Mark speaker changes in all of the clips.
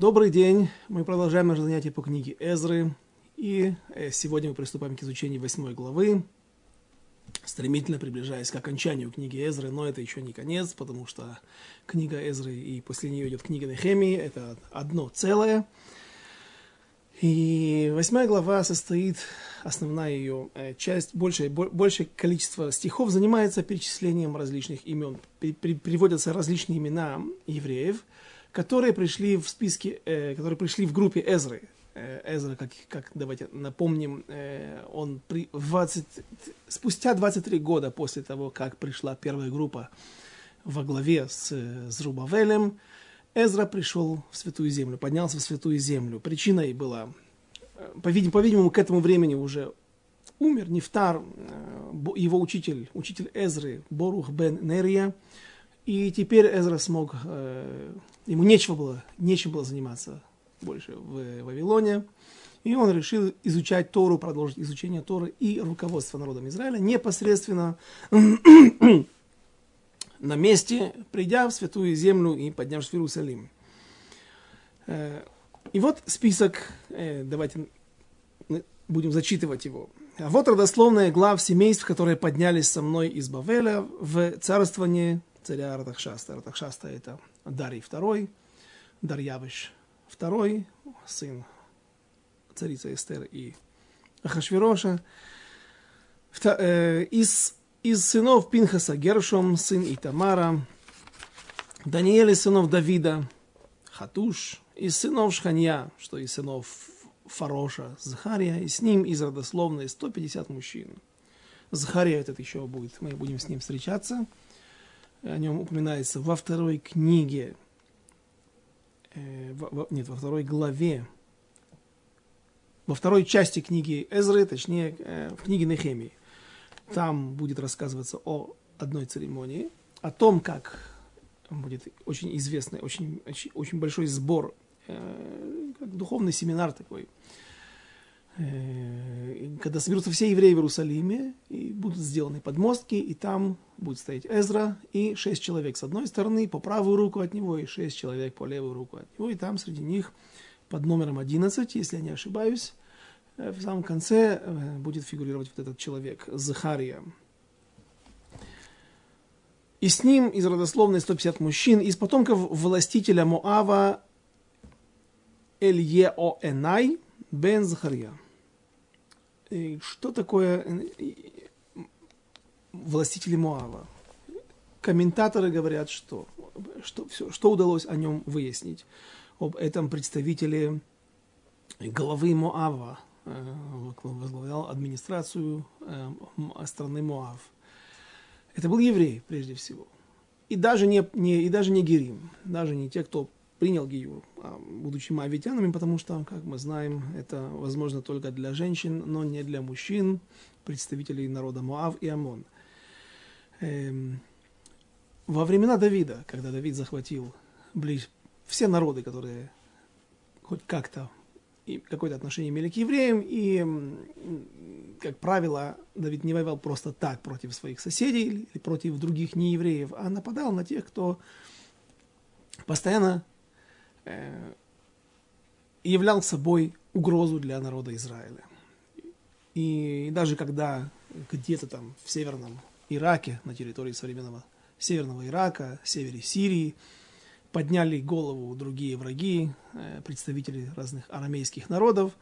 Speaker 1: Добрый день. Мы продолжаем наше занятие по книге Эзры. И э, сегодня мы приступаем к изучению восьмой главы, стремительно приближаясь к окончанию книги Эзры, но это еще не конец, потому что книга Эзры и после нее идет книга Нехемии, это одно целое. И восьмая глава состоит, основная ее э, часть, большее, большее количество стихов занимается перечислением различных имен. При, при, приводятся различные имена евреев – которые пришли в списке, э, которые пришли в группе Эзры. Э, Эзра, как, как давайте напомним, э, он при 20, спустя 23 года после того, как пришла первая группа во главе с, с Рубавелем, Эзра пришел в Святую Землю, поднялся в Святую Землю. Причиной была, э, по-видимому, по-видимому, к этому времени уже умер Нефтар, э, его учитель, учитель Эзры, Борух бен Нерия, и теперь Эзра смог, э, ему нечего было, нечем было заниматься больше в Вавилоне. И он решил изучать Тору, продолжить изучение Торы и руководство народом Израиля непосредственно на месте, придя в Святую Землю и поднявшись в Иерусалим. Э, и вот список, э, давайте будем зачитывать его. А вот родословная глав семейств, которые поднялись со мной из Бавеля в царствование царя Артахшаста. Артахшаста это Дарий II, Дарьявыш II, сын царицы Эстер и Ахашвироша. Э, из, из сынов Пинхаса Гершом, сын Итамара, Даниэль из сынов Давида, Хатуш, из сынов Шханья, что из сынов Фароша, Захария, и с ним из родословной 150 мужчин. Захария этот еще будет, мы будем с ним встречаться – о нем упоминается во второй книге, э, во, нет, во второй главе, во второй части книги Эзры, точнее, э, в книге Нехемии. Там будет рассказываться о одной церемонии, о том, как будет очень известный, очень, очень, большой сбор, э, духовный семинар такой – Э, когда соберутся все евреи в Иерусалиме, и будут сделаны подмостки, и там будет стоять Эзра, и шесть человек с одной стороны, по правую руку от него, и шесть человек по левую руку от него, и там среди них под номером 11, если я не ошибаюсь, э, в самом конце э, будет фигурировать вот этот человек, Захария. И с ним из родословной 150 мужчин, из потомков властителя Моава Эльео Энай бен Захария. Что такое э, властители Моава? Комментаторы говорят, что, что, все, что удалось о нем выяснить. Об этом представителе главы Моава, э, возглавлял администрацию э, страны Моав. Это был еврей, прежде всего. И даже не, не, и даже не Герим, даже не те, кто принял Гиюр, а, будучи моавитянами, потому что, как мы знаем, это возможно только для женщин, но не для мужчин, представителей народа Моав и Амон. Эм, во времена Давида, когда Давид захватил близ... все народы, которые хоть как-то какое-то отношение имели к евреям, и, как правило, Давид не воевал просто так против своих соседей или против других неевреев, а нападал на тех, кто постоянно являл собой угрозу для народа Израиля. И даже когда где-то там в северном Ираке, на территории современного северного Ирака, севере Сирии, подняли голову другие враги, э, представители разных арамейских народов,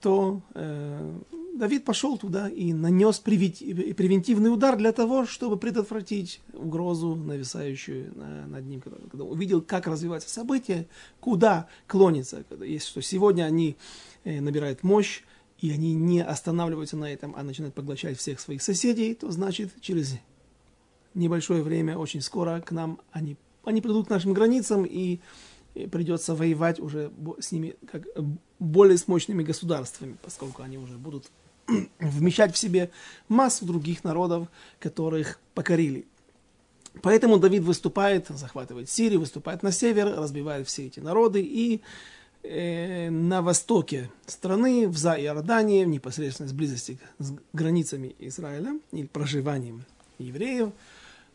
Speaker 1: то э, Давид пошел туда и нанес превентивный удар для того, чтобы предотвратить угрозу, нависающую над ним. Когда увидел, как развиваются события, куда клонится. Есть, что сегодня они э, набирают мощь, и они не останавливаются на этом, а начинают поглощать всех своих соседей, то значит, через небольшое время, очень скоро к нам они, они придут к нашим границам, и придется воевать уже с ними как более с мощными государствами, поскольку они уже будут вмещать в себе массу других народов, которых покорили. Поэтому Давид выступает, захватывает Сирию, выступает на север, разбивает все эти народы и э, на востоке страны, в За Иордании, в непосредственной близости с границами Израиля или проживанием евреев,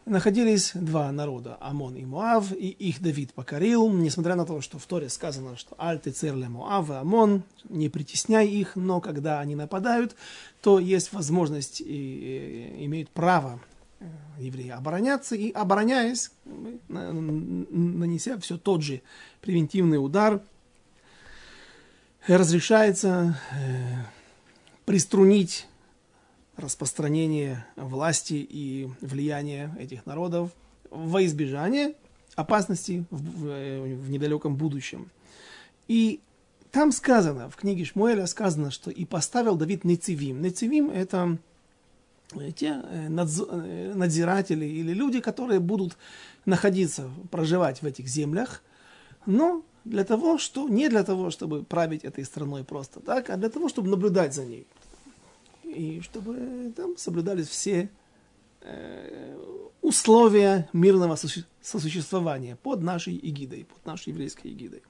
Speaker 1: находились два народа, Амон и Моав, и их Давид покорил, несмотря на то, что в Торе сказано, что Альты Церле Моав и Амон, не притесняй их, но когда они нападают, то есть возможность и имеют право э, евреи обороняться, и обороняясь, нанеся все тот же превентивный удар, разрешается э, приструнить распространение власти и влияния этих народов во избежание опасности в, в, в недалеком будущем. И там сказано, в книге Шмуэля сказано, что и поставил Давид Нецивим. Нецивим это те э, э, надзиратели или люди, которые будут находиться, проживать в этих землях, но для того, что не для того, чтобы править этой страной просто так, а для того, чтобы наблюдать за ней и чтобы там соблюдались все э, условия мирного сосуществования под нашей эгидой, под нашей еврейской эгидой.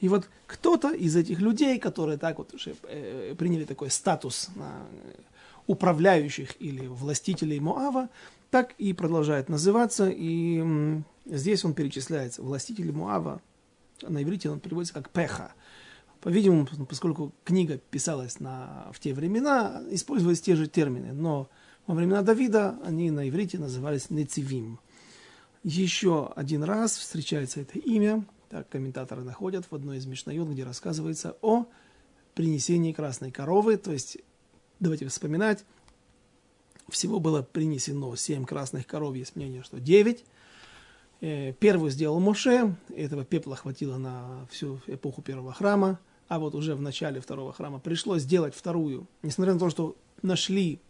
Speaker 1: И вот кто-то из этих людей, которые так вот уже э, приняли такой статус на управляющих или властителей Моава, так и продолжает называться. И здесь он перечисляется. Властители Моава, на иврите он переводится как пеха – по-видимому, поскольку книга писалась на, в те времена, использовались те же термины, но во времена Давида они на иврите назывались Нецивим. Еще один раз встречается это имя, так комментаторы находят в одной из Мишнайот, где рассказывается о принесении красной коровы, то есть, давайте вспоминать, всего было принесено семь красных коров, есть мнение, что девять. Э, первую сделал Моше, этого пепла хватило на всю эпоху первого храма – а вот уже в начале второго храма пришлось сделать вторую, несмотря на то, что нашли,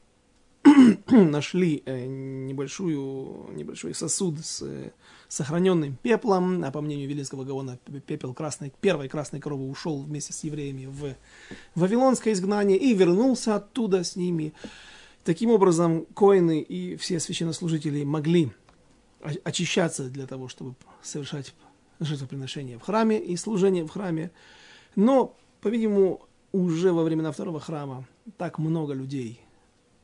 Speaker 1: нашли э, небольшую, небольшой сосуд с э, сохраненным пеплом, а по мнению Вилинского Гаона, пепел красной, первой красной коровы ушел вместе с евреями в Вавилонское изгнание и вернулся оттуда с ними. Таким образом, коины и все священнослужители могли очищаться для того, чтобы совершать жертвоприношение в храме и служение в храме. Но, по-видимому, уже во времена второго храма так много людей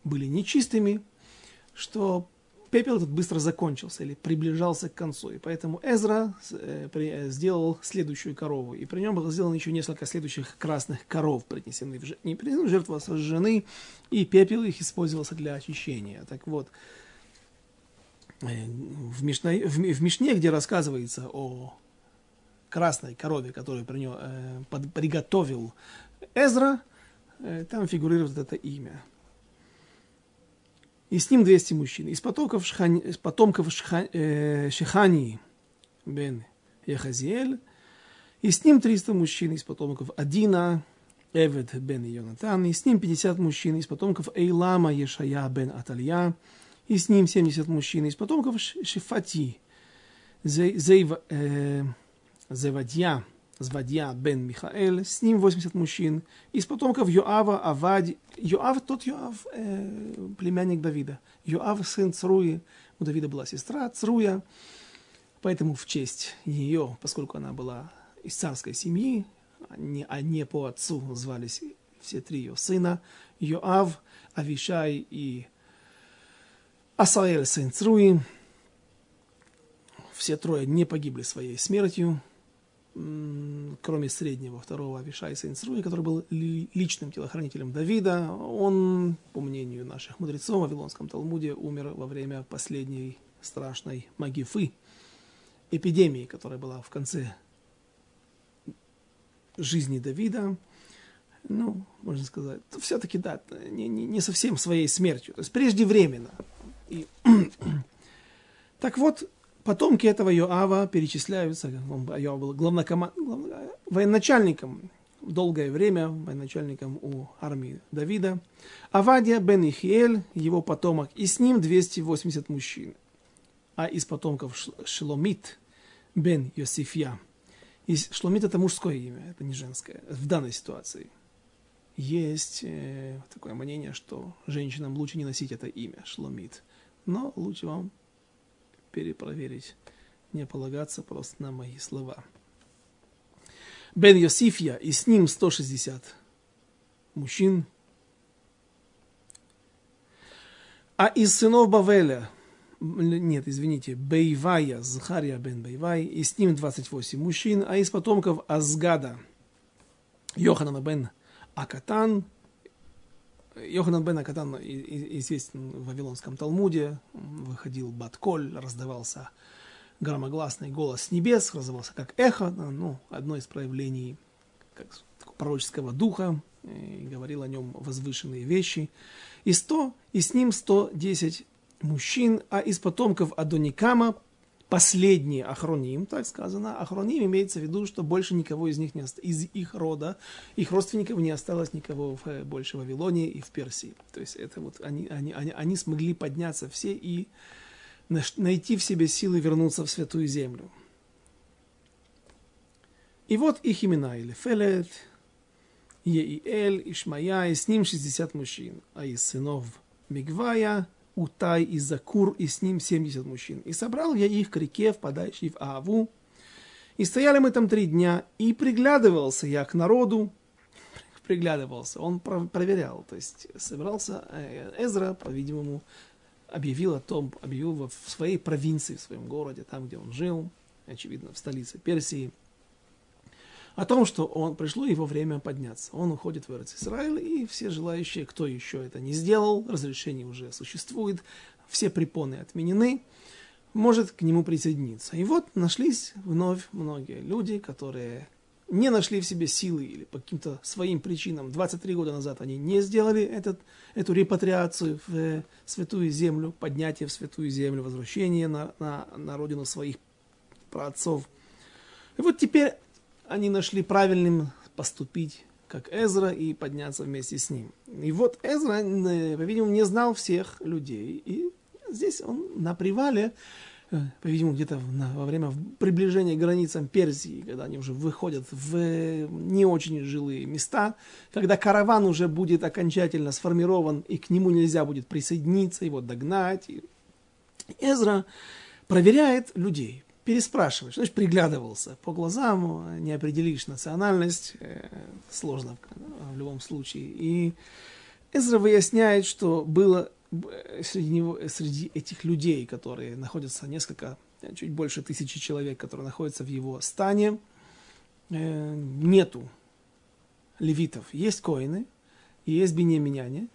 Speaker 1: были нечистыми, что пепел этот быстро закончился или приближался к концу. И поэтому Эзра э, э, сделал следующую корову. И при нем было сделано еще несколько следующих красных коров, принесены в, не принесены в жертву, сожжены, и пепел их использовался для очищения. Так вот, э, в, Мишне, в, в Мишне, где рассказывается о красной корове, которую при нем, э, под, приготовил Эзра, э, там фигурирует это имя. И с ним 200 мужчин. Из потомков, Шхани, из потомков Шха, э, Шехани бен Яхазиэль. И с ним 300 мужчин из потомков Адина, Эвед бен Йонатан. И с ним 50 мужчин из потомков Эйлама Ешая бен Аталья. И с ним 70 мужчин из потомков Шифати. Зейв, э, Зевадья, Звадья бен Михаэль, с ним 80 мужчин. Из потомков Йоава, Авади. Йоав, тот Йоав, э, племянник Давида. Йоав, сын Цруи. У Давида была сестра Цруя. Поэтому в честь ее, поскольку она была из царской семьи, а не, а не по отцу звались все три ее сына, Йоав, Авишай и Асаэль, сын Цруи. Все трое не погибли своей смертью кроме среднего, второго Авишай Сейнсруи, который был личным телохранителем Давида, он, по мнению наших мудрецов в Вавилонском Талмуде, умер во время последней страшной магифы, эпидемии, которая была в конце жизни Давида. Ну, можно сказать, все-таки, да, не, не, не совсем своей смертью, то есть преждевременно. И, так вот, потомки этого Йоава перечисляются, он, Йоав был главнокома... военачальником долгое время, военачальником у армии Давида. Авадия бен Ихиэль, его потомок, и с ним 280 мужчин. А из потомков Шломит бен Йосифья. И Шломит это мужское имя, это не женское, в данной ситуации. Есть э, такое мнение, что женщинам лучше не носить это имя, Шломит. Но лучше вам перепроверить, не полагаться просто на мои слова. Бен Йосифья, и с ним 160 мужчин. А из сынов Бавеля нет, извините, Бейвая, Захария бен Бейвай, и с ним 28 мужчин, а из потомков Азгада, Йоханана бен Акатан, Йоханан бен Акатан известен в Вавилонском Талмуде, выходил Батколь, раздавался громогласный голос с небес, раздавался как эхо, ну, одно из проявлений как, пророческого духа, и говорил о нем возвышенные вещи. И сто, и с ним 110 мужчин, а из потомков Адоникама последние Ахроним, так сказано. Ахроним имеется в виду, что больше никого из них не осталось, из их рода, их родственников не осталось никого в, э, больше в Вавилоне и в Персии. То есть это вот они, они, они, они смогли подняться все и найти в себе силы вернуться в Святую Землю. И вот их имена Илефелет, Еиэль, Ишмая, и с ним 60 мужчин, а из сынов Мигвая – Утай и Закур, и с ним 70 мужчин. И собрал я их к реке, впадающей в Аву. И стояли мы там три дня, и приглядывался я к народу, приглядывался, он проверял, то есть собирался э, Эзра, по-видимому, объявил о том, объявил в своей провинции, в своем городе, там, где он жил, очевидно, в столице Персии, о том, что он, пришло его время подняться. Он уходит в Израиль, и все желающие, кто еще это не сделал, разрешение уже существует, все препоны отменены, может к нему присоединиться. И вот нашлись вновь многие люди, которые не нашли в себе силы или по каким-то своим причинам. 23 года назад они не сделали этот, эту репатриацию в святую землю, поднятие в святую землю, возвращение на, на, на родину своих праотцов. И вот теперь они нашли правильным поступить как Эзра и подняться вместе с ним. И вот Эзра, э, по-видимому, не знал всех людей. И здесь он на привале, э, по-видимому, где-то во время приближения к границам Персии, когда они уже выходят в не очень жилые места, когда караван уже будет окончательно сформирован, и к нему нельзя будет присоединиться, его догнать. Эзра проверяет людей, переспрашиваешь, значит, приглядывался. По глазам не определишь национальность, э, сложно в любом случае. И Эзра выясняет, что было среди, него, среди этих людей, которые находятся несколько, чуть больше тысячи человек, которые находятся в его стане, э, нету левитов. Есть коины, есть бенеминяне,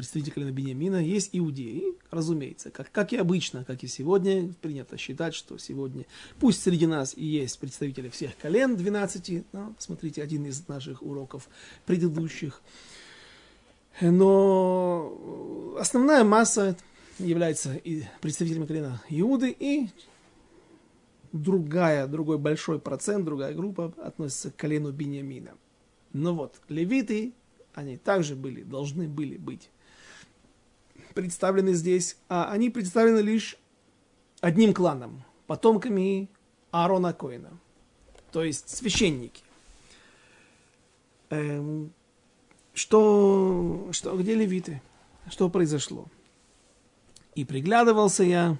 Speaker 1: представители колена Бениамина, есть иудеи, разумеется, как, как и обычно, как и сегодня, принято считать, что сегодня, пусть среди нас и есть представители всех колен 12, ну, смотрите, один из наших уроков предыдущих, но основная масса является и представителями колена Иуды, и другая, другой большой процент, другая группа относится к колену Бениамина. Но вот, левиты, они также были, должны были быть представлены здесь, а они представлены лишь одним кланом, потомками Аарона Коина, то есть священники. Эм, что, что, где левиты? Что произошло? И приглядывался я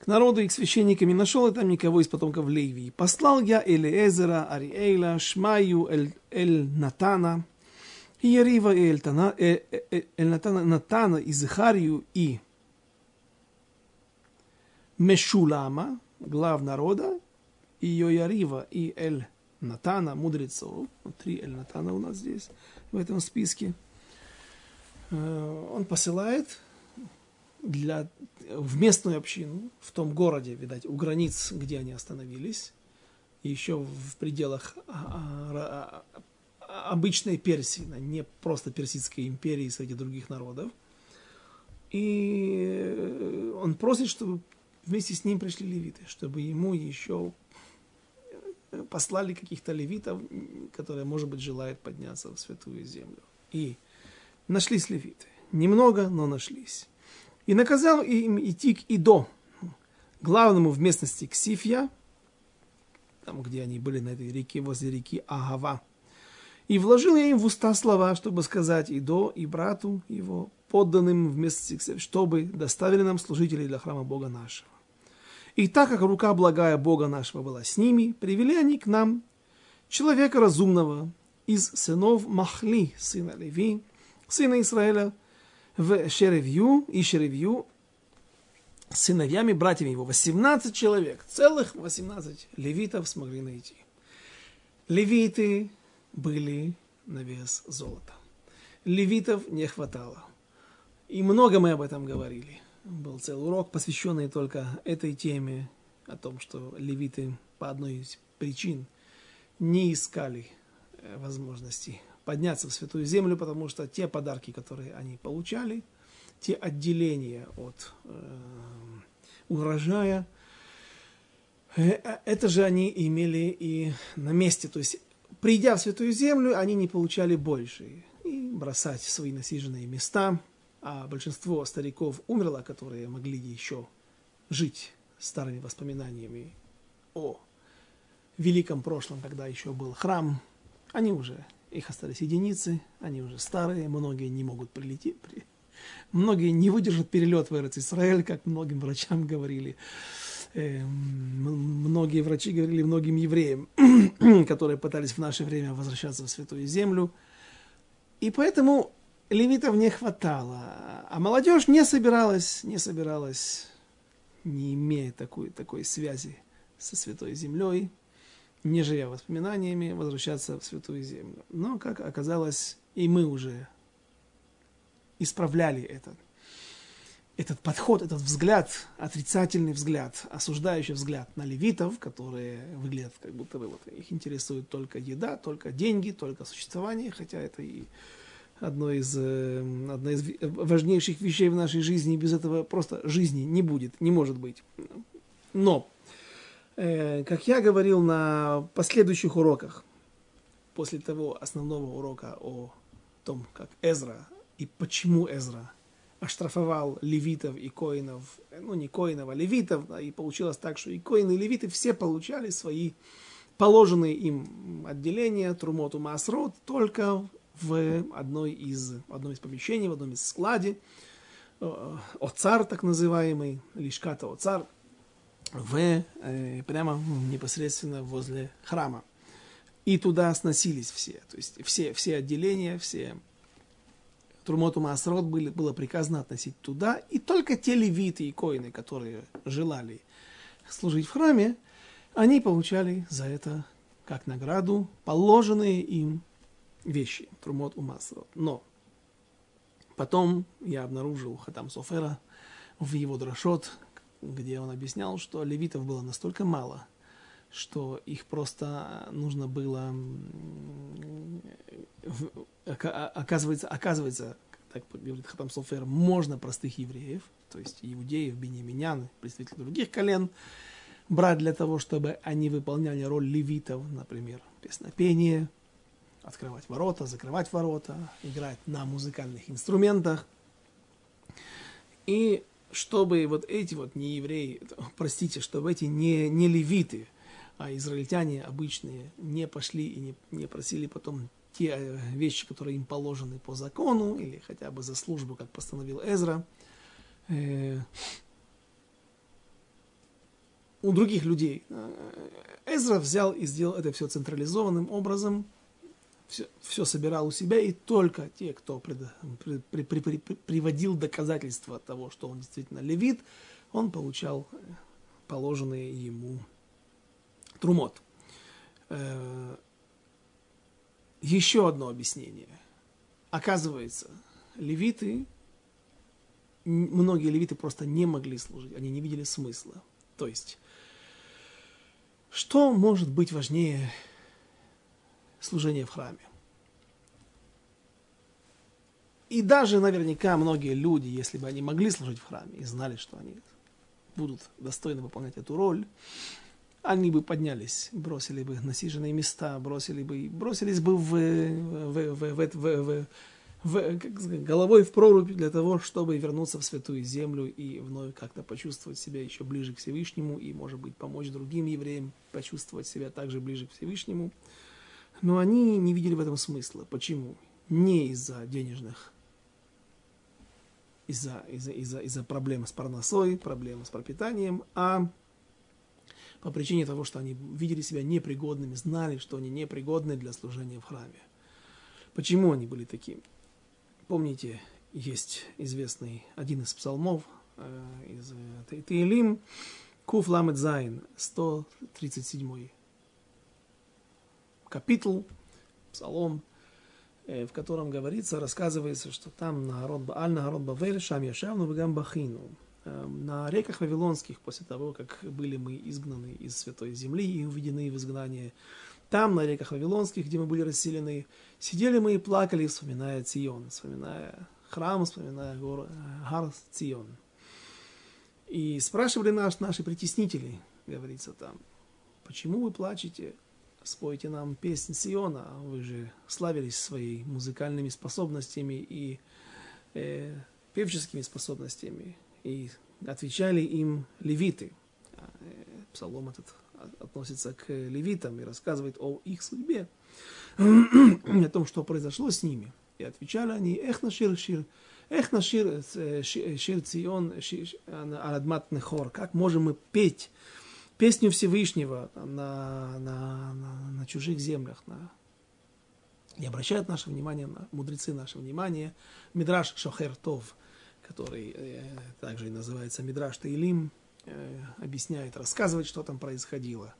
Speaker 1: к народу и к священникам, и нашел я там никого из потомков Левии. Послал я Элиэзера, Ариэйла, Шмаю, Эль, Эль Натана, и Ярива, и Эльтана, э, э, э, Эльнатана, Натана, и Захарию, и Мешулама, глав народа, и Йоярива, и Эль Натана, мудрецов. Три Эль Натана у нас здесь, в этом списке. Он посылает для, в местную общину, в том городе, видать, у границ, где они остановились, еще в пределах а, а, обычной Персии, не просто Персидской империи среди других народов. И э, он просит, чтобы вместе с ним пришли левиты, чтобы ему еще э, послали каких-то левитов, которые, может быть, желают подняться в святую землю. И нашлись левиты. Немного, но нашлись. И наказал им идти к Идо, главному в местности Ксифья, там, где они были на этой реке, возле реки Агава – и вложил я им в уста слова, чтобы сказать и до, и брату его, подданным вместе, чтобы доставили нам служителей для храма Бога нашего. И так как рука благая Бога нашего была с ними, привели они к нам человека разумного из сынов Махли, сына Леви, сына Израиля, в Шеревью и Шеревью, сыновьями, братьями его, 18 человек, целых 18 левитов смогли найти. Левиты были на вес золота. Левитов не хватало. И много мы об этом говорили. Был целый урок, посвященный только этой теме, о том, что левиты по одной из причин не искали э, возможности подняться в Святую Землю, потому что те подарки, которые они получали, те отделения от э, урожая, э, это же они имели и на месте. То есть, придя в Святую Землю, они не получали больше. И бросать свои насиженные места, а большинство стариков умерло, которые могли еще жить старыми воспоминаниями о великом прошлом, когда еще был храм, они уже, их остались единицы, они уже старые, многие не могут прилететь, при, многие не выдержат перелет в Израиль, как многим врачам говорили. Э, многие врачи говорили многим евреям, которые пытались в наше время возвращаться в Святую Землю. И поэтому левитов не хватало. А молодежь не собиралась, не собиралась, не имея такой, такой связи со Святой Землей, не живя воспоминаниями, возвращаться в Святую Землю. Но, как оказалось, и мы уже исправляли этот, этот подход, этот взгляд, отрицательный взгляд, осуждающий взгляд на левитов, которые выглядят как будто бы вот, их интересует только еда, только деньги, только существование, хотя это и одно из, э, одна из важнейших вещей в нашей жизни, без этого просто жизни не будет, не может быть. Но, э, как я говорил на последующих уроках, после того основного урока о том, как Эзра и почему Эзра оштрафовал левитов и коинов, ну не коинов, а левитов, да, и получилось так, что и коины, и левиты все получали свои положенные им отделения, трумоту масрот, только в одной из, одном из помещений, в одном из складе, э, оцар так называемый, лишката оцар, в, э, прямо непосредственно возле храма. И туда сносились все, то есть все, все отделения, все Трумоту Маасрот были, было приказано относить туда, и только те левиты и коины, которые желали служить в храме, они получали за это как награду положенные им вещи, трумот умасрот. Но потом я обнаружил Хатам Софера в его дрошот, где он объяснял, что левитов было настолько мало, что их просто нужно было оказывается, оказывается, так говорит Хатам Софер, можно простых евреев, то есть иудеев, бенеминян, представителей других колен, брать для того, чтобы они выполняли роль левитов, например, песнопение, открывать ворота, закрывать ворота, играть на музыкальных инструментах. И чтобы вот эти вот не евреи, простите, чтобы эти не, не левиты, а израильтяне обычные не пошли и не, не просили потом те э, вещи, которые им положены по закону, или хотя бы за службу, как постановил Эзра, э, у других людей. Э, Эзра взял и сделал это все централизованным образом, все, все собирал у себя, и только те, кто пред, при, при, при, при, приводил доказательства того, что он действительно левит, он получал положенные ему трумот. Э, еще одно объяснение. Оказывается, левиты, многие левиты просто не могли служить, они не видели смысла. То есть, что может быть важнее служения в храме? И даже наверняка многие люди, если бы они могли служить в храме и знали, что они будут достойно выполнять эту роль, они бы поднялись, бросили бы насиженные места, бросили бы, бросились бы в, в, в, в, в, в, в, как сказать, головой в прорубь для того, чтобы вернуться в святую землю и вновь как-то почувствовать себя еще ближе к Всевышнему и, может быть, помочь другим евреям почувствовать себя также ближе к Всевышнему. Но они не видели в этом смысла. Почему? Не из-за денежных из-за из из из проблем с парносой, проблем с пропитанием, а по причине того, что они видели себя непригодными, знали, что они непригодны для служения в храме. Почему они были такими? Помните, есть известный один из псалмов, из э, Теилим, Куф Ламет Зайн, 137 капитул, псалом, в котором говорится, рассказывается, что там народ, Аль народ Бавель, Шам Вегам Бахину, на реках Вавилонских, после того, как были мы изгнаны из Святой Земли и уведены в изгнание, там, на реках Вавилонских, где мы были расселены, сидели мы и плакали, вспоминая Цион, вспоминая храм, вспоминая гор, э, Гар Цион. И спрашивали нас наши притеснители, говорится там, почему вы плачете, спойте нам песнь Сиона, вы же славились своими музыкальными способностями и э, певческими способностями и отвечали им левиты. Э, псалом этот относится к левитам и рассказывает о их судьбе, о том, что произошло с ними. И отвечали они, эх нашир шир, эх нашир э, шир цион арадмат нехор, как можем мы петь песню Всевышнего на, на, на, на чужих землях, на, и обращают наше внимание, мудрецы наше внимание, Мидраш Шохер Тов – который э, также называется Мидраш Таилим, э, объясняет, рассказывает, что там происходило.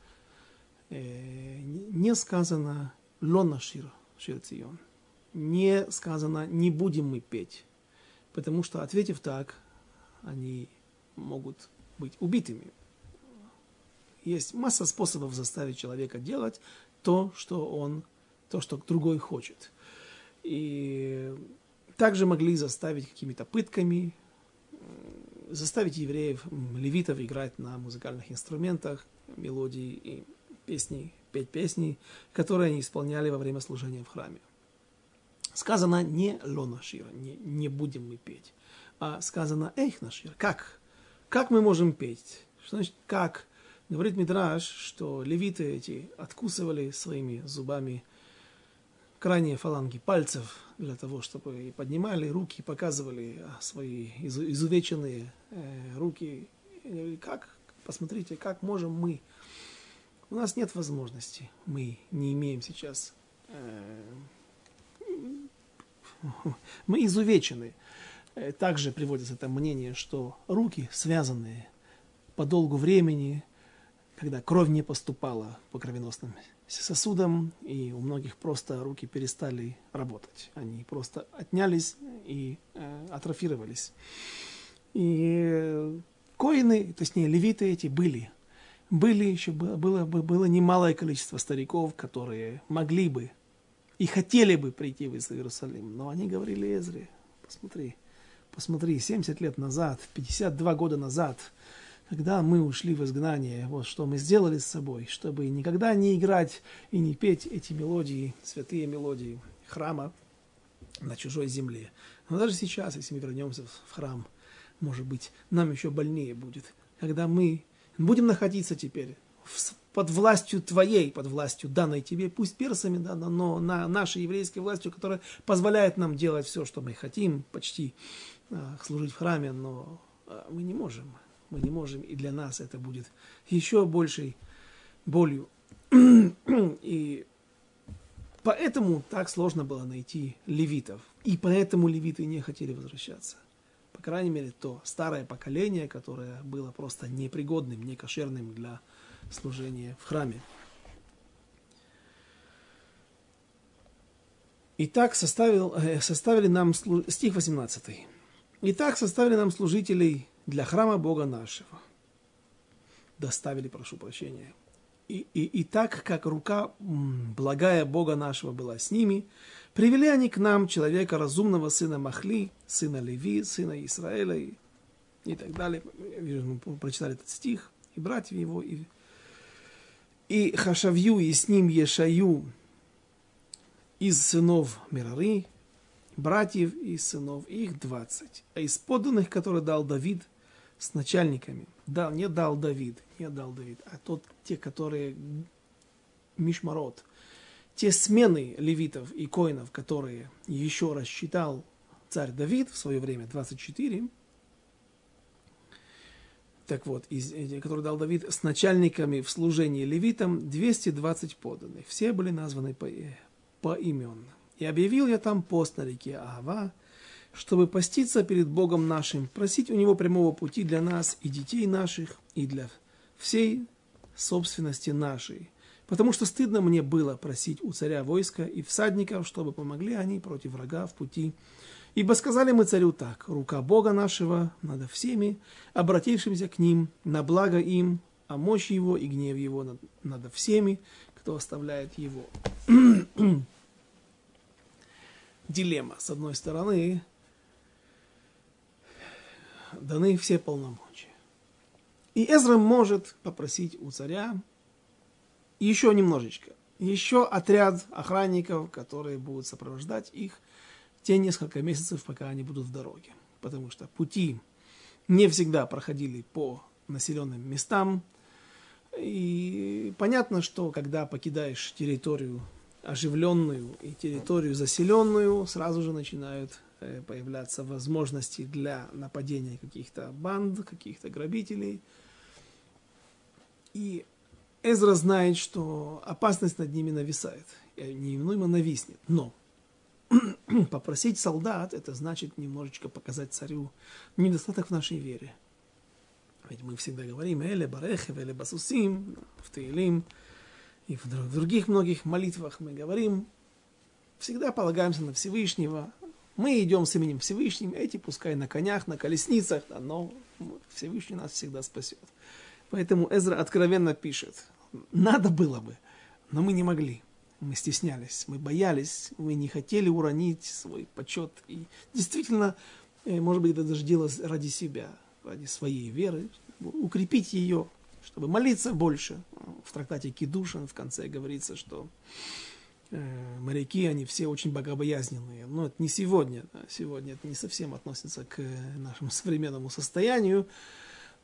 Speaker 1: Э, не сказано «Лона шир, шир цион». Не сказано «не будем мы петь», потому что, ответив так, они могут быть убитыми. Есть масса способов заставить человека делать то, что он, то, что другой хочет. И также могли заставить какими-то пытками, заставить евреев, левитов играть на музыкальных инструментах, мелодии и песни, петь песни, которые они исполняли во время служения в храме. Сказано не лона шира, не, не будем мы петь, а сказано эйх. Как? Как мы можем петь? Что значит как? Говорит Мидраш, что левиты эти откусывали своими зубами крайние фаланги пальцев для того, чтобы поднимали руки, показывали а, свои изувеченные э, руки. Как, посмотрите, как можем мы. У нас нет возможности, мы не имеем сейчас. Э, мы изувечены. Э, также приводится это мнение, что руки связанные по долгу времени, когда кровь не поступала по кровеносным сосудом, и у многих просто руки перестали работать. Они просто отнялись и э, атрофировались. И коины, точнее левиты эти были. Были еще, было, было немалое количество стариков, которые могли бы и хотели бы прийти в Иерусалим, но они говорили Эзре, посмотри, посмотри, 70 лет назад, 52 года назад – когда мы ушли в изгнание, вот что мы сделали с собой, чтобы никогда не играть и не петь эти мелодии, святые мелодии храма на чужой земле. Но даже сейчас, если мы вернемся в храм, может быть, нам еще больнее будет, когда мы будем находиться теперь под властью твоей, под властью данной тебе, пусть персами, да, но на нашей еврейской властью, которая позволяет нам делать все, что мы хотим, почти а, служить в храме, но а, мы не можем мы не можем, и для нас это будет еще большей болью. И поэтому так сложно было найти левитов. И поэтому левиты не хотели возвращаться. По крайней мере, то старое поколение, которое было просто непригодным, некошерным для служения в храме. Итак, составил, э, составили нам стих 18. Итак, составили нам служителей для храма Бога нашего. Доставили, прошу прощения. И, и, и так как рука благая Бога нашего была с ними, привели они к нам человека разумного, сына Махли, сына Леви, сына Израиля и, и так далее. Вижу, мы прочитали этот стих, и братья его, и, и Хашавью, и с ним Ешаю из сынов Мирары, братьев и сынов, их двадцать. А из подданных, которые дал Давид – с начальниками. Да, не дал Давид, не дал Давид, а тот, те, которые Мишмарот, те смены левитов и коинов, которые еще рассчитал царь Давид в свое время, 24, так вот, из, который дал Давид с начальниками в служении левитам 220 поданных. Все были названы по, по имен. И объявил я там пост на реке Ава, чтобы поститься перед Богом нашим, просить у Него прямого пути для нас и детей наших, и для всей собственности нашей. Потому что стыдно мне было просить у царя войска и всадников, чтобы помогли они против врага в пути. Ибо сказали мы царю так, рука Бога нашего над всеми, обратившимся к ним, на благо им, а мощь его и гнев его над, над всеми, кто оставляет его. Дилемма. С одной стороны, даны все полномочия. И Эзра может попросить у царя еще немножечко, еще отряд охранников, которые будут сопровождать их те несколько месяцев, пока они будут в дороге. Потому что пути не всегда проходили по населенным местам. И понятно, что когда покидаешь территорию оживленную и территорию заселенную, сразу же начинают появляться возможности для нападения каких-то банд, каких-то грабителей. И Эзра знает, что опасность над ними нависает, и неименуемо нависнет. Но попросить солдат, это значит немножечко показать царю недостаток в нашей вере. Ведь мы всегда говорим «Эле барехев, эле басусим» в Таилим и в других многих молитвах мы говорим, всегда полагаемся на Всевышнего, мы идем с именем Всевышним, эти пускай на конях, на колесницах, да, но Всевышний нас всегда спасет. Поэтому Эзра откровенно пишет, надо было бы, но мы не могли. Мы стеснялись, мы боялись, мы не хотели уронить свой почет. И действительно, э, может быть, это даже дело ради себя, ради своей веры, укрепить ее, чтобы молиться больше. В трактате Кидушин в конце говорится, что моряки, они все очень богобоязненные. Но это не сегодня. Сегодня это не совсем относится к нашему современному состоянию.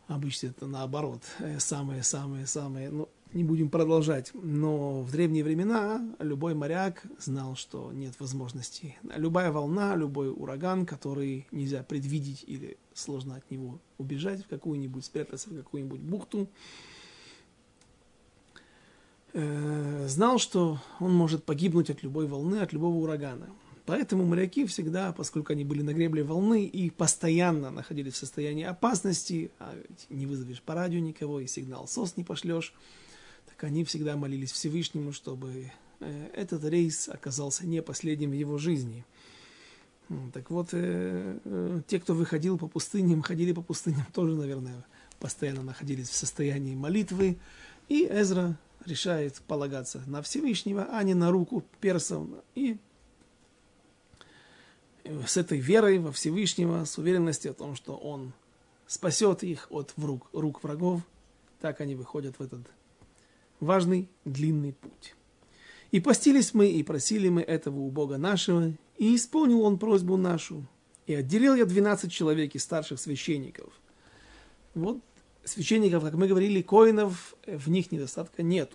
Speaker 1: Обычно это наоборот. Самые-самые-самые. Э, ну, не будем продолжать. Но в древние времена любой моряк знал, что нет возможности. Любая волна, любой ураган, который нельзя предвидеть или сложно от него убежать в какую-нибудь, спрятаться в какую-нибудь бухту, Э, знал, что он может погибнуть от любой волны, от любого урагана. Поэтому моряки всегда, поскольку они были на гребле волны и постоянно находились в состоянии опасности, а не вызовешь по радио никого и сигнал СОС не пошлешь, так они всегда молились Всевышнему, чтобы э, этот рейс оказался не последним в его жизни. Так вот, э, те, кто выходил по пустыням, ходили по пустыням, тоже, наверное, постоянно находились в состоянии молитвы. И Эзра решает полагаться на Всевышнего, а не на руку персов. И с этой верой во Всевышнего, с уверенностью о том, что Он спасет их от рук, рук врагов, так они выходят в этот важный длинный путь. И постились мы, и просили мы этого у Бога нашего, и исполнил Он просьбу нашу. И отделил я 12 человек из старших священников. Вот священников, как мы говорили, коинов, в них недостатка нет.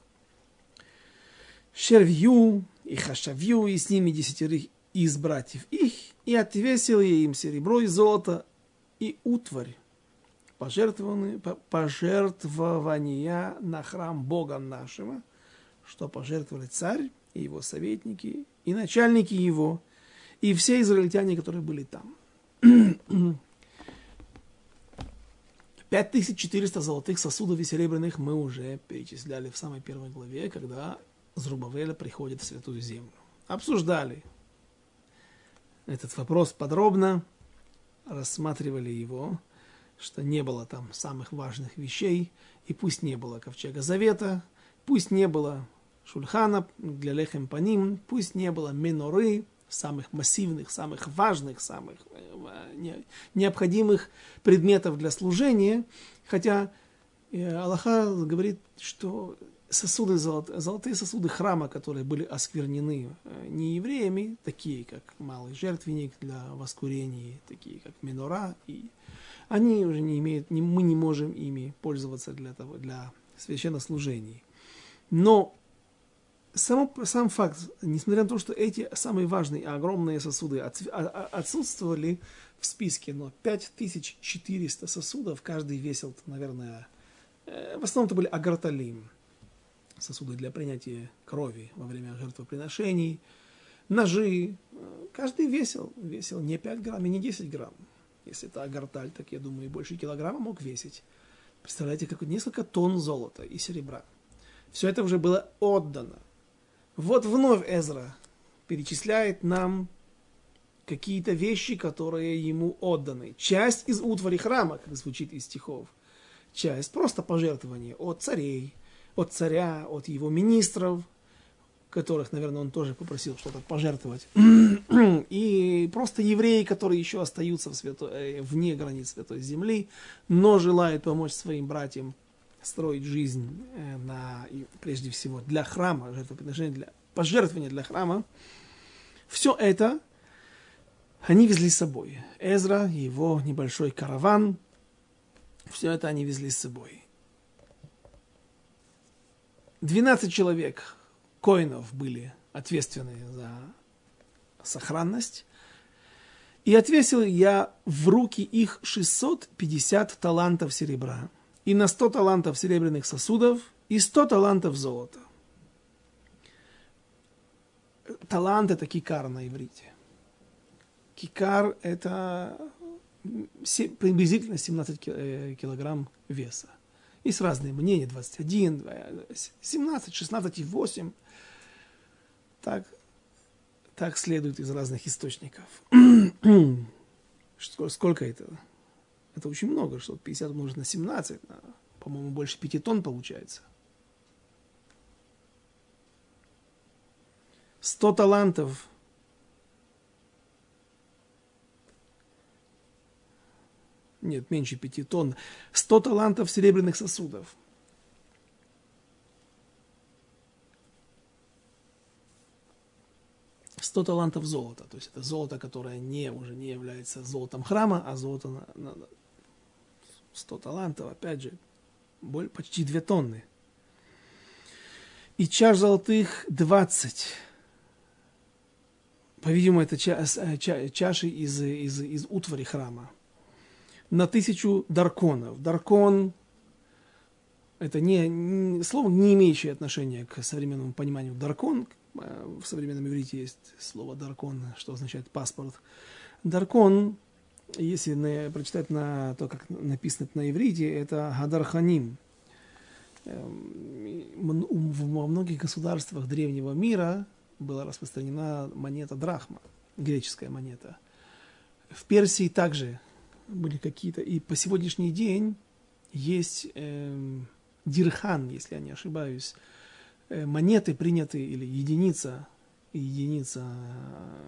Speaker 1: Шервью и Хашавью, и с ними десятерых из братьев их, и отвесил я им серебро и золото и утварь, пожертвования, пожертвования на храм Бога нашего, что пожертвовали царь и его советники, и начальники его, и все израильтяне, которые были там. 5400 золотых сосудов и серебряных мы уже перечисляли в самой первой главе, когда Зрубавеля приходит в Святую Землю. Обсуждали этот вопрос подробно, рассматривали его, что не было там самых важных вещей, и пусть не было Ковчега Завета, пусть не было Шульхана для Лехем Паним, пусть не было Меноры, самых массивных, самых важных, самых э, необходимых предметов для служения, хотя э, Аллаха говорит, что сосуды, золотые сосуды храма, которые были осквернены э, не евреями, такие как малый жертвенник для воскурения, такие как минора, и они уже не имеют, мы не можем ими пользоваться для, того, для священнослужений. Но само, сам факт, несмотря на то, что эти самые важные огромные сосуды а, а, отсутствовали в списке, но 5400 сосудов, каждый весил, наверное, э, в основном это были агарталим, сосуды для принятия крови во время жертвоприношений. ножи. Каждый весил, весил не 5 грамм и не 10 грамм. Если это агарталь, так я думаю, больше килограмма мог весить. Представляете, как несколько тонн золота и серебра. Все это уже было отдано. Вот вновь Эзра перечисляет нам какие-то вещи, которые ему отданы. Часть из утвари храма, как звучит из стихов. Часть просто пожертвования от царей, от царя, от его министров, которых, наверное, он тоже попросил что-то пожертвовать. И просто евреи, которые еще остаются в свято... Э, вне границ Святой Земли, но желают помочь своим братьям строить жизнь э, на, прежде всего для храма, жертвоприношения, для пожертвования для храма. Все это они везли с собой. Эзра, его небольшой караван, все это они везли с собой. 12 человек, коинов, были ответственны за сохранность. И отвесил я в руки их 650 талантов серебра, и на 100 талантов серебряных сосудов, и 100 талантов золота. Талант – это кикар на иврите. Кикар – это приблизительно 17 э, килограмм веса. Есть разные мнения, 21, 17, 16 и 8. Так, так следует из разных источников. Сколько это? Это очень много, что 50 умножить на 17, по-моему, больше 5 тонн получается. 100 талантов нет, меньше 5 тонн, 100 талантов серебряных сосудов. Сто талантов золота, то есть это золото, которое не, уже не является золотом храма, а золото на, на 100 талантов, опять же, более, почти 2 тонны. И чаш золотых 20. По-видимому, это ча, ча, чаши из, из, из утвари храма на тысячу дарконов. Даркон – это не, не, слово, не имеющее отношения к современному пониманию. Даркон, э, в современном иврите есть слово даркон, что означает паспорт. Даркон, если на, прочитать на то, как написано на иврите, это гадарханим. Эм, во многих государствах древнего мира была распространена монета драхма, греческая монета. В Персии также были какие-то. И по сегодняшний день есть э, дирхан, если я не ошибаюсь, э, монеты принятые или единица, единица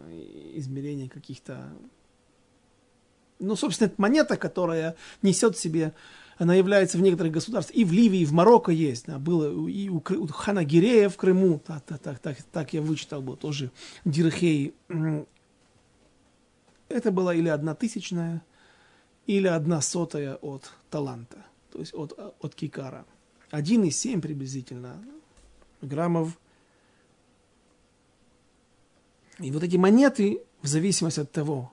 Speaker 1: э, измерения каких-то... Ну, собственно, это монета, которая несет в себе она является в некоторых государствах, и в Ливии, и в Марокко есть, да, было и у, у хана Гирея в Крыму, так, так, так, так, так я вычитал, был тоже Дирхей. Это была или одна тысячная, или одна сотая от таланта, то есть от, от кикара. 1,7 приблизительно граммов. И вот эти монеты, в зависимости от того,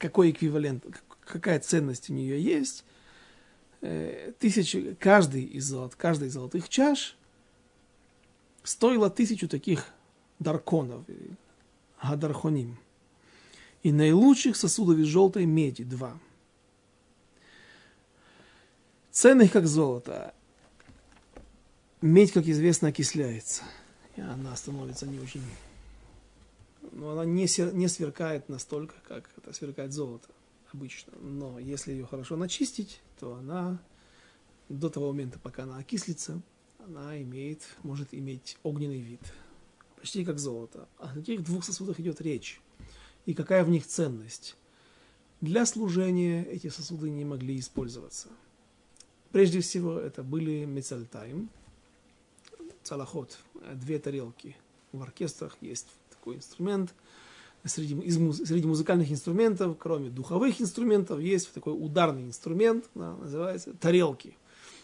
Speaker 1: какой эквивалент, какая ценность у нее есть, э, тысячи, каждый из, золот, каждый из золотых чаш стоило тысячу таких дарконов, гадархоним – и наилучших сосудов из желтой меди два. Ценных как золото. Медь, как известно, окисляется. И она становится не очень... Но она не, не сверкает настолько, как это сверкает золото обычно. Но если ее хорошо начистить, то она до того момента, пока она окислится, она имеет, может иметь огненный вид. Почти как золото. О каких двух сосудах идет речь? и какая в них ценность. Для служения эти сосуды не могли использоваться. Прежде всего, это были мецальтайм, цалахот, две тарелки. В оркестрах есть такой инструмент. Среди, из, среди музыкальных инструментов, кроме духовых инструментов, есть такой ударный инструмент, да, называется тарелки.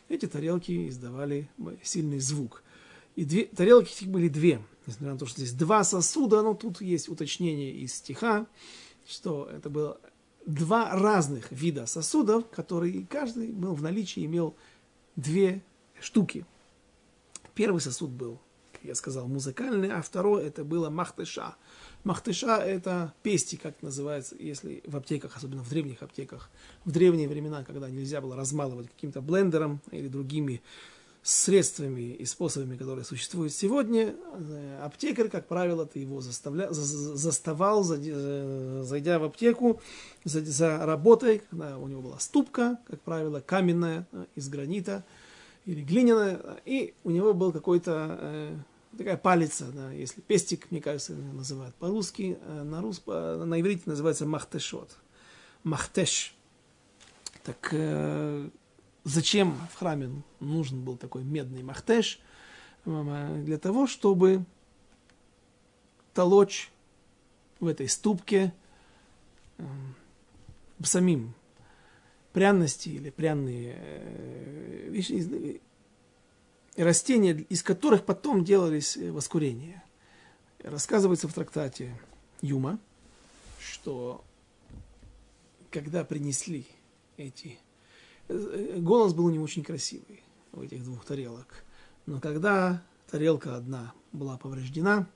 Speaker 1: Эти тарелки издавали сильный звук. И две, тарелки этих были две несмотря на то, что здесь два сосуда, но тут есть уточнение из стиха, что это было два разных вида сосудов, которые каждый был в наличии, имел две штуки. Первый сосуд был, я сказал, музыкальный, а второй это было махтыша. Махтыша это пести, как называется, если в аптеках, особенно в древних аптеках, в древние времена, когда нельзя было размалывать каким-то блендером или другими средствами и способами, которые существуют сегодня, э, аптекарь, как правило, ты его заставля... заставал, зайдя в аптеку, за, за работой, когда у него была ступка, как правило, каменная, э, из гранита или глиняная, и у него был какой-то э, такая палица, да, если пестик, мне кажется, называют по-русски, на, рус... на иврите называется махтешот. Махтеш. Так Зачем в храме нужен был такой медный махтеш? Для того, чтобы толочь в этой ступке э, самим пряности или пряные э, вещи, растения, из которых потом делались э, воскурения. Рассказывается в трактате Юма, что когда принесли эти голос был не очень красивый у этих двух тарелок. Но когда тарелка одна была повреждена,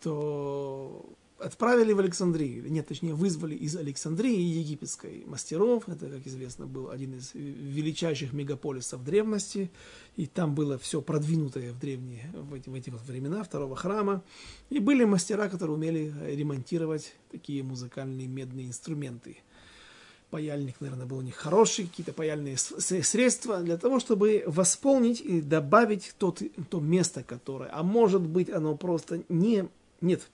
Speaker 1: то отправили в Александрию, нет, точнее, вызвали из Александрии египетской мастеров. Это, как известно, был один из величайших мегаполисов древности. И там было все продвинутое в древние, в эти, в эти вот времена второго храма. И были мастера, которые умели ремонтировать такие музыкальные медные инструменты паяльник, наверное, был у них хороший, какие-то паяльные средства для того, чтобы восполнить и добавить тот, то место, которое, а может быть, оно просто не, нет,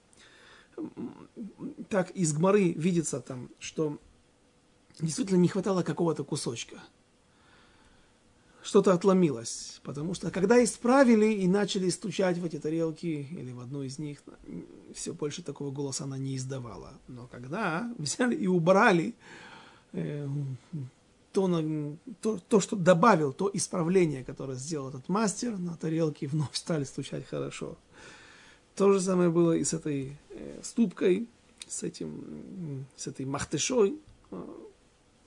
Speaker 1: так из гморы видится там, что действительно не хватало какого-то кусочка. Что-то отломилось, потому что когда исправили и начали стучать в эти тарелки или в одну из них, все больше такого голоса она не издавала. Но когда взяли и убрали, Э, то, то, то, что добавил, то исправление, которое сделал этот мастер, на тарелке вновь стали стучать хорошо. То же самое было и с этой э, ступкой, с, этим, с этой махтышой. Э,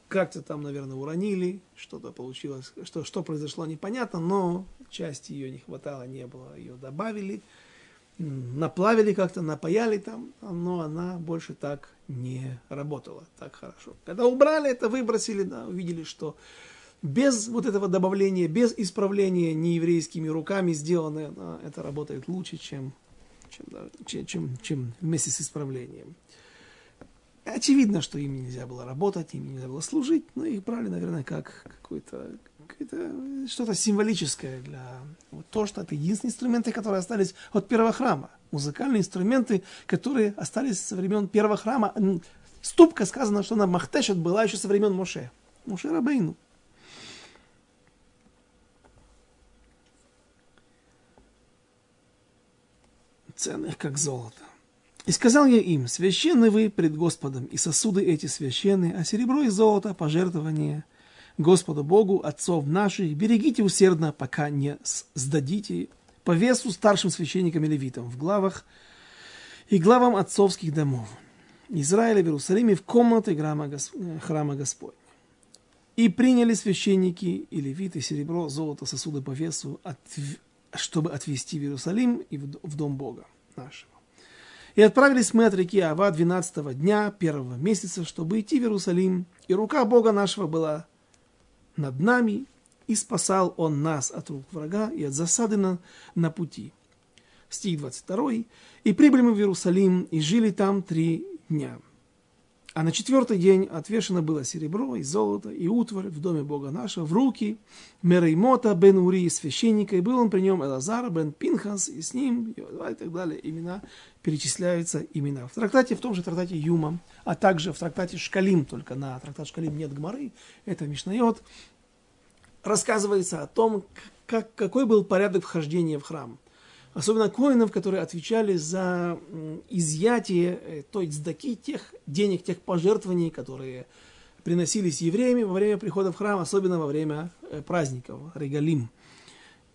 Speaker 1: как-то там, наверное, уронили, что-то получилось, что, что произошло непонятно, но части ее не хватало, не было, ее добавили наплавили как-то, напаяли там, но она больше так не работала так хорошо. Когда убрали это, выбросили, да, увидели, что без вот этого добавления, без исправления нееврейскими руками сделанное, да, это работает лучше, чем, чем, чем, чем, вместе с исправлением. Очевидно, что им нельзя было работать, им нельзя было служить, но их брали, наверное, как какой-то что-то символическое для вот то, что это единственные инструменты, которые остались от первого храма. Музыкальные инструменты, которые остались со времен первого храма. Ступка сказано, что она махтешет была еще со времен Моше. Моше Рабейну. Ценных, как золото. И сказал я им, священны вы пред Господом, и сосуды эти священны, а серебро и золото – пожертвования – Господу Богу, отцов наших, берегите усердно, пока не сдадите по весу старшим священникам и левитам в главах и главам отцовских домов Израиля в Иерусалиме в комнаты храма, храма Господня. И приняли священники и левиты серебро, золото, сосуды по весу, от, чтобы отвезти в Иерусалим и в, дом Бога нашего. И отправились мы от реки Ава 12 дня первого месяца, чтобы идти в Иерусалим. И рука Бога нашего была над нами, и спасал он нас от рук врага и от засады на, на пути. Стих 22. «И прибыли мы в Иерусалим, и жили там три дня. А на четвертый день отвешено было серебро и золото и утварь в доме Бога нашего в руки Мереймота бен Ури, священника, и был он при нем Элазар бен Пинхас, и с ним, и так далее, имена, перечисляются имена. В трактате, в том же трактате Юма, а также в трактате Шкалим, только на трактат Шкалим нет Гмары, это Мишнайот, рассказывается о том, как, какой был порядок вхождения в храм – особенно коинов, которые отвечали за изъятие э, той цдаки, тех денег, тех пожертвований, которые приносились евреями во время прихода в храм, особенно во время э, праздников, регалим.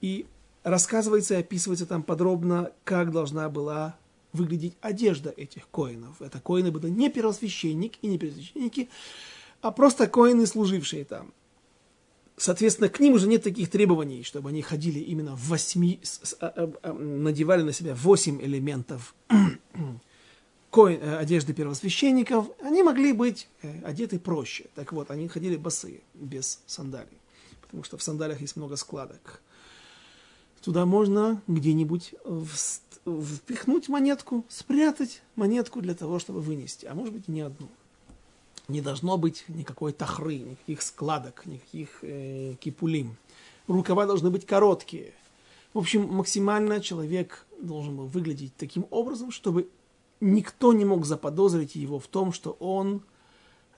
Speaker 1: И рассказывается и описывается там подробно, как должна была выглядеть одежда этих коинов. Это коины были не первосвященник и не первосвященники, а просто коины, служившие там. Соответственно, к ним уже нет таких требований, чтобы они ходили именно в восьми, а, а, надевали на себя восемь элементов э, одежды первосвященников. Они могли быть э, одеты проще. Так вот, они ходили босые, без сандалий. Потому что в сандалиях есть много складок. Туда можно где-нибудь впихнуть монетку, спрятать монетку для того, чтобы вынести. А может быть, не одну не должно быть никакой тахры, никаких складок, никаких э, кипулим. Рукава должны быть короткие. В общем, максимально человек должен был выглядеть таким образом, чтобы никто не мог заподозрить его в том, что он,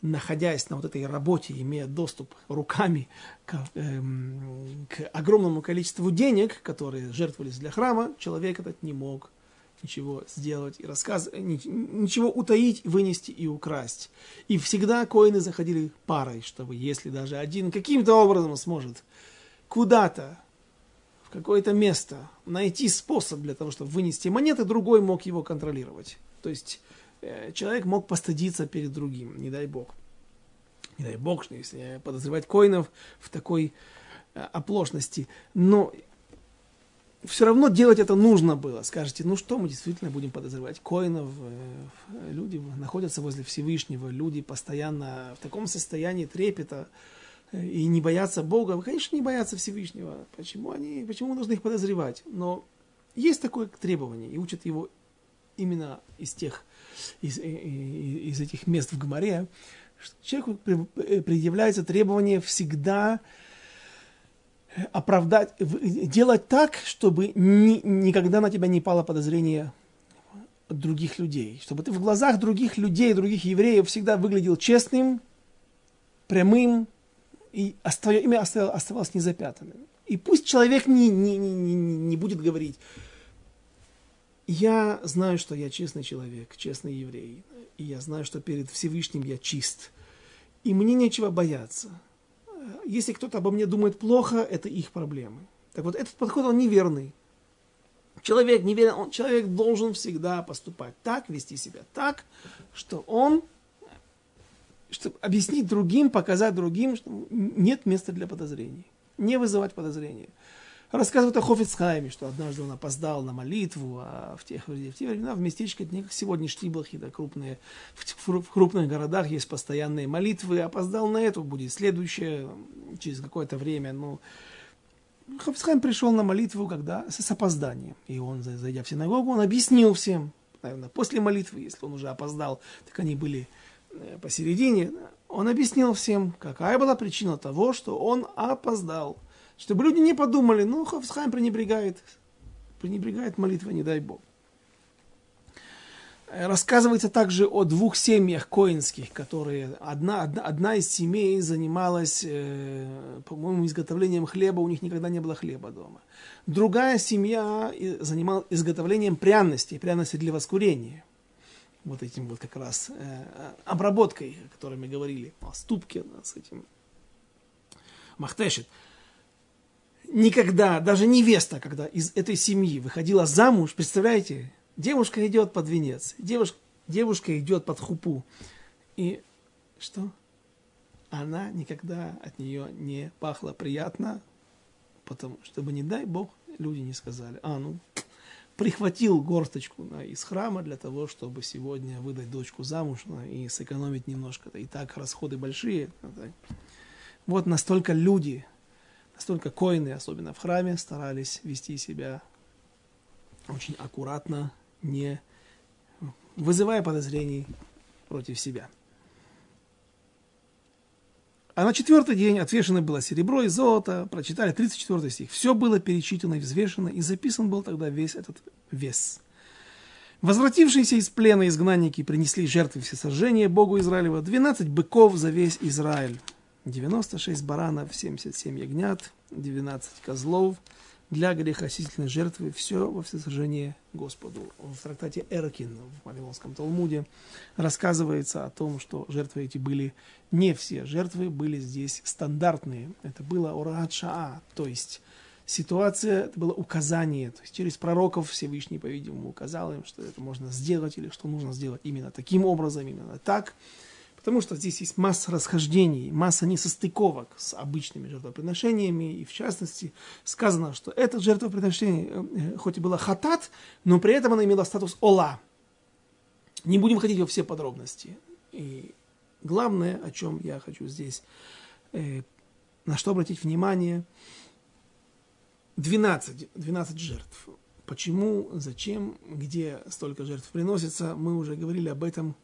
Speaker 1: находясь на вот этой работе, имея доступ руками к, эм, к огромному количеству денег, которые жертвовались для храма, человек этот не мог ничего сделать и рассказывать, ничего утаить, вынести и украсть. И всегда коины заходили парой, чтобы если даже один каким-то образом сможет куда-то, в какое-то место найти способ для того, чтобы вынести монеты, другой мог его контролировать. То есть э, человек мог постыдиться перед другим, не дай бог. Не дай бог, если подозревать коинов в такой э, оплошности. Но все равно делать это нужно было. Скажете, ну что мы действительно будем подозревать? Коинов, э, люди находятся возле Всевышнего, люди постоянно в таком состоянии трепета э, и не боятся Бога. Конечно, не боятся Всевышнего. Почему они, почему мы должны их подозревать? Но есть такое требование, и учат его именно из тех, из, э, из этих мест в что человеку предъявляется требование всегда оправдать, делать так, чтобы ни, никогда на тебя не пало подозрение других людей. Чтобы ты в глазах других людей, других евреев всегда выглядел честным, прямым, и твое имя оставалось, незапятанным. И пусть человек не, не, не, не будет говорить, я знаю, что я честный человек, честный еврей, и я знаю, что перед Всевышним я чист, и мне нечего бояться – если кто-то обо мне думает плохо, это их проблемы. Так вот, этот подход, он неверный. Человек неверный, он, человек должен всегда поступать так, вести себя так, что он, чтобы объяснить другим, показать другим, что нет места для подозрений. Не вызывать подозрения. Рассказывают о Хофицхайме, что однажды он опоздал на молитву, а в, тех, в те времена в местечке, не как сегодня Штиблахи, да, крупные, в, в крупных городах есть постоянные молитвы, опоздал на эту, будет следующее, через какое-то время, ну, Хофицхайм пришел на молитву, когда с, с опозданием, и он, зайдя в синагогу, он объяснил всем, наверное, после молитвы, если он уже опоздал, так они были э, посередине, он объяснил всем, какая была причина того, что он опоздал – чтобы люди не подумали, ну, Хофсхайм пренебрегает, пренебрегает молитвой, не дай Бог. Рассказывается также о двух семьях коинских, которые одна, одна, одна из семей занималась, э, по-моему, изготовлением хлеба, у них никогда не было хлеба дома. Другая семья занималась изготовлением пряностей, пряностей для воскурения. Вот этим вот как раз э, обработкой, о которой мы говорили, о ступке да, с этим махтешит никогда, даже невеста, когда из этой семьи выходила замуж, представляете, девушка идет под венец, девушка, девушка идет под хупу. И что? Она никогда от нее не пахла приятно, потому чтобы, не дай Бог, люди не сказали, а, ну, прихватил горсточку да, из храма для того, чтобы сегодня выдать дочку замуж да, и сэкономить немножко. Да, и так расходы большие. Вот настолько люди Настолько коины, особенно в храме, старались вести себя очень аккуратно, не вызывая подозрений против себя. А на четвертый день отвешено было серебро и золото, прочитали 34 стих. Все было перечитано и взвешено, и записан был тогда весь этот вес. Возвратившиеся из плена изгнанники принесли жертвы всесожжения Богу Израилева, 12 быков за весь Израиль. 96 баранов, 77 ягнят, 12 козлов для грехосительной жертвы. Все во всесожжение Господу. В трактате Эркин в Вавилонском Талмуде рассказывается о том, что жертвы эти были не все. Жертвы были здесь стандартные. Это было урат шаа, то есть ситуация, это было указание, то есть через пророков Всевышний, по-видимому, указал им, что это можно сделать или что нужно сделать именно таким образом, именно так Потому что здесь есть масса расхождений, масса несостыковок с обычными жертвоприношениями. И в частности сказано, что это жертвоприношение, э, хоть и было хатат, но при этом оно имело статус ола. Не будем ходить во все подробности. И главное, о чем я хочу здесь, э, на что обратить внимание, 12, 12 жертв. Почему, зачем, где столько жертв приносится, мы уже говорили об этом,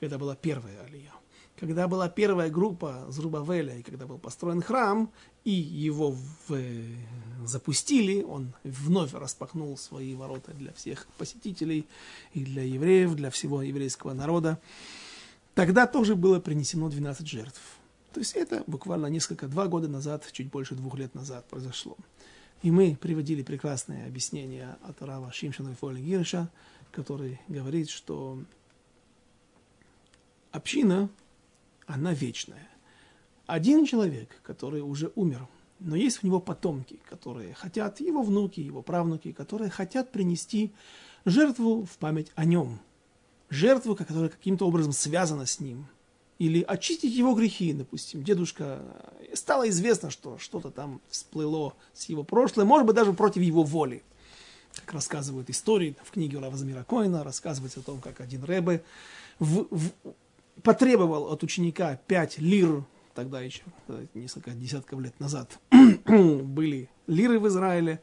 Speaker 1: когда была первая алия. Когда была первая группа Зрубавеля, и когда был построен храм, и его в, запустили, он вновь распахнул свои ворота для всех посетителей, и для евреев, для всего еврейского народа, тогда тоже было принесено 12 жертв. То есть это буквально несколько, два года назад, чуть больше двух лет назад произошло. И мы приводили прекрасное объяснение от Рава Шимшина Фоли Гирша, который говорит, что община, она вечная. Один человек, который уже умер, но есть у него потомки, которые хотят, его внуки, его правнуки, которые хотят принести жертву в память о нем. Жертву, которая каким-то образом связана с ним. Или очистить его грехи, допустим. Дедушка, стало известно, что что-то там всплыло с его прошлым, может быть, даже против его воли. Как рассказывают истории в книге Рава Замира Коина, рассказывается о том, как один Рэбе в, в, потребовал от ученика пять лир, тогда еще несколько десятков лет назад были лиры в Израиле.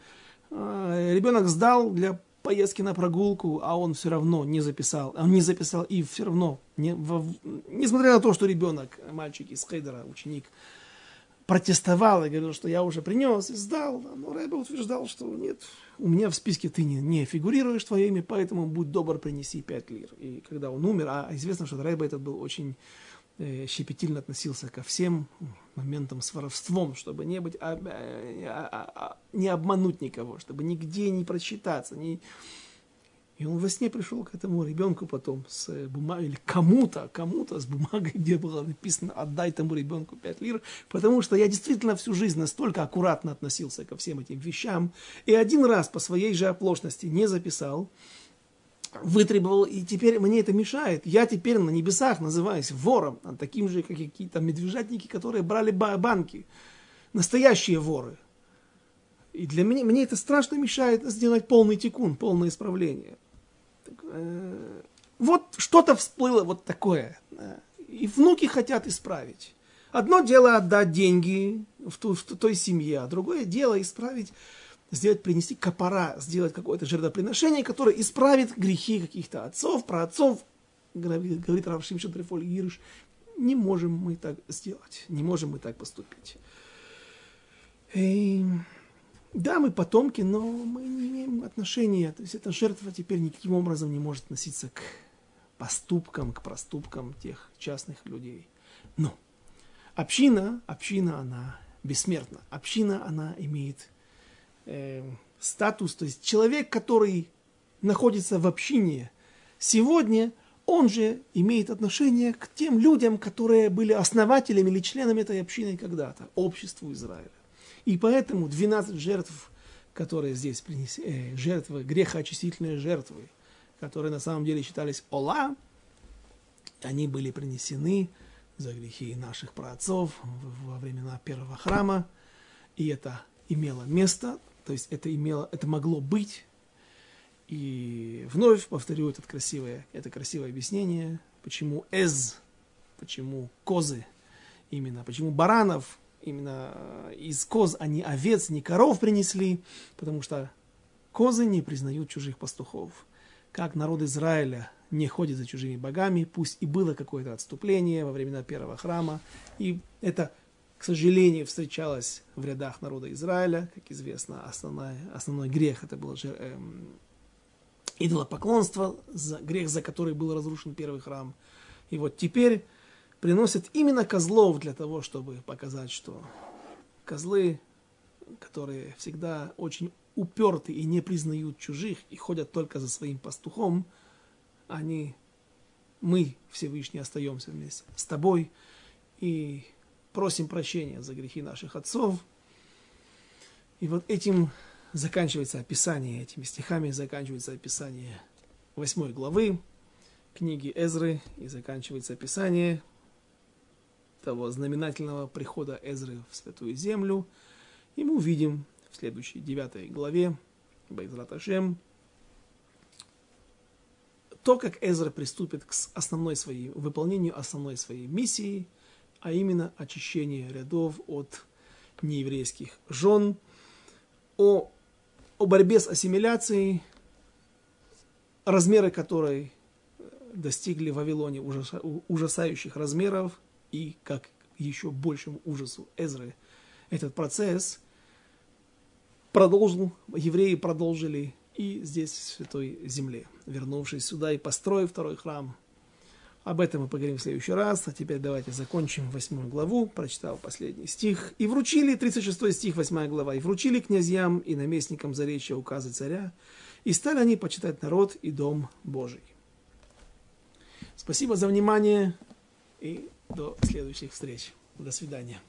Speaker 1: А, ребенок сдал для поездки на прогулку, а он все равно не записал, он не записал и все равно, не, в, несмотря на то, что ребенок, мальчик из Хейдера, ученик, протестовал и говорил, что я уже принес и сдал, но Рэбе утверждал, что нет, у меня в списке ты не, не фигурируешь твое имя, поэтому будь добр, принеси пять лир. И когда он умер, а известно, что Рэбе этот был очень э, щепетильно относился ко всем моментам с воровством, чтобы не быть, а, а, а, а, не обмануть никого, чтобы нигде не просчитаться, не, и он во сне пришел к этому ребенку потом с э, бумагой, или кому-то, кому-то с бумагой, где было написано «отдай тому ребенку 5 лир», потому что я действительно всю жизнь настолько аккуратно относился ко всем этим вещам, и один раз по своей же оплошности не записал, вытребовал, и теперь мне это мешает. Я теперь на небесах называюсь вором, а таким же, как и какие-то медвежатники, которые брали банки. Настоящие воры. И для меня, мне это страшно мешает сделать полный тикун, полное исправление. Э, вот что-то всплыло вот такое. И внуки хотят исправить. Одно дело отдать деньги в, ту, в той семье, а другое дело исправить, сделать, принести капора, сделать какое-то жертвоприношение, которое исправит грехи каких-то отцов, про отцов, говорит Равшим Шадрифоль Гирш, не можем мы так сделать, не можем мы так поступить. И да, мы потомки, но мы не имеем отношения. То есть эта жертва теперь никаким образом не может относиться к поступкам, к проступкам тех частных людей. Но община, община, она бессмертна. Община, она имеет э, статус, то есть человек, который находится в общине сегодня, он же имеет отношение к тем людям, которые были основателями или членами этой общины когда-то, обществу Израиля. И поэтому 12 жертв, которые здесь принесли, э, жертвы, грехоочистительные жертвы, которые на самом деле считались Ола, они были принесены за грехи наших праотцов во времена первого храма, и это имело место, то есть это, имело, это могло быть. И вновь повторю это красивое, это красивое объяснение, почему эз, почему козы, именно почему баранов именно э, из коз, а не овец, не коров принесли, потому что козы не признают чужих пастухов. Как народ Израиля не ходит за чужими богами, пусть и было какое-то отступление во времена первого храма, и это, к сожалению, встречалось в рядах народа Израиля, как известно, основной, основной грех это было же, эм, идолопоклонство, за, грех, за который был разрушен первый храм. И вот теперь приносят именно козлов для того, чтобы показать, что козлы, которые всегда очень уперты и не признают чужих и ходят только за своим пастухом, они, мы, Всевышний, остаемся вместе с тобой и просим прощения за грехи наших отцов. И вот этим заканчивается описание, этими стихами заканчивается описание восьмой главы книги Эзры и заканчивается описание того знаменательного прихода Эзры в Святую Землю. И мы увидим в следующей девятой главе Байзрат Ашем то, как Эзра приступит к основной своей, выполнению основной своей миссии, а именно очищение рядов от нееврейских жен, о, о борьбе с ассимиляцией, размеры которой достигли в Вавилоне ужасающих размеров, и как еще большему ужасу Эзры этот процесс продолжил, евреи продолжили и здесь, в Святой Земле, вернувшись сюда и построив второй храм. Об этом мы поговорим в следующий раз. А теперь давайте закончим восьмую главу. Прочитал последний стих. «И вручили», 36 стих, восьмая глава, «И вручили князьям и наместникам заречья указы царя, и стали они почитать народ и дом Божий». Спасибо за внимание и до следующих встреч. До свидания.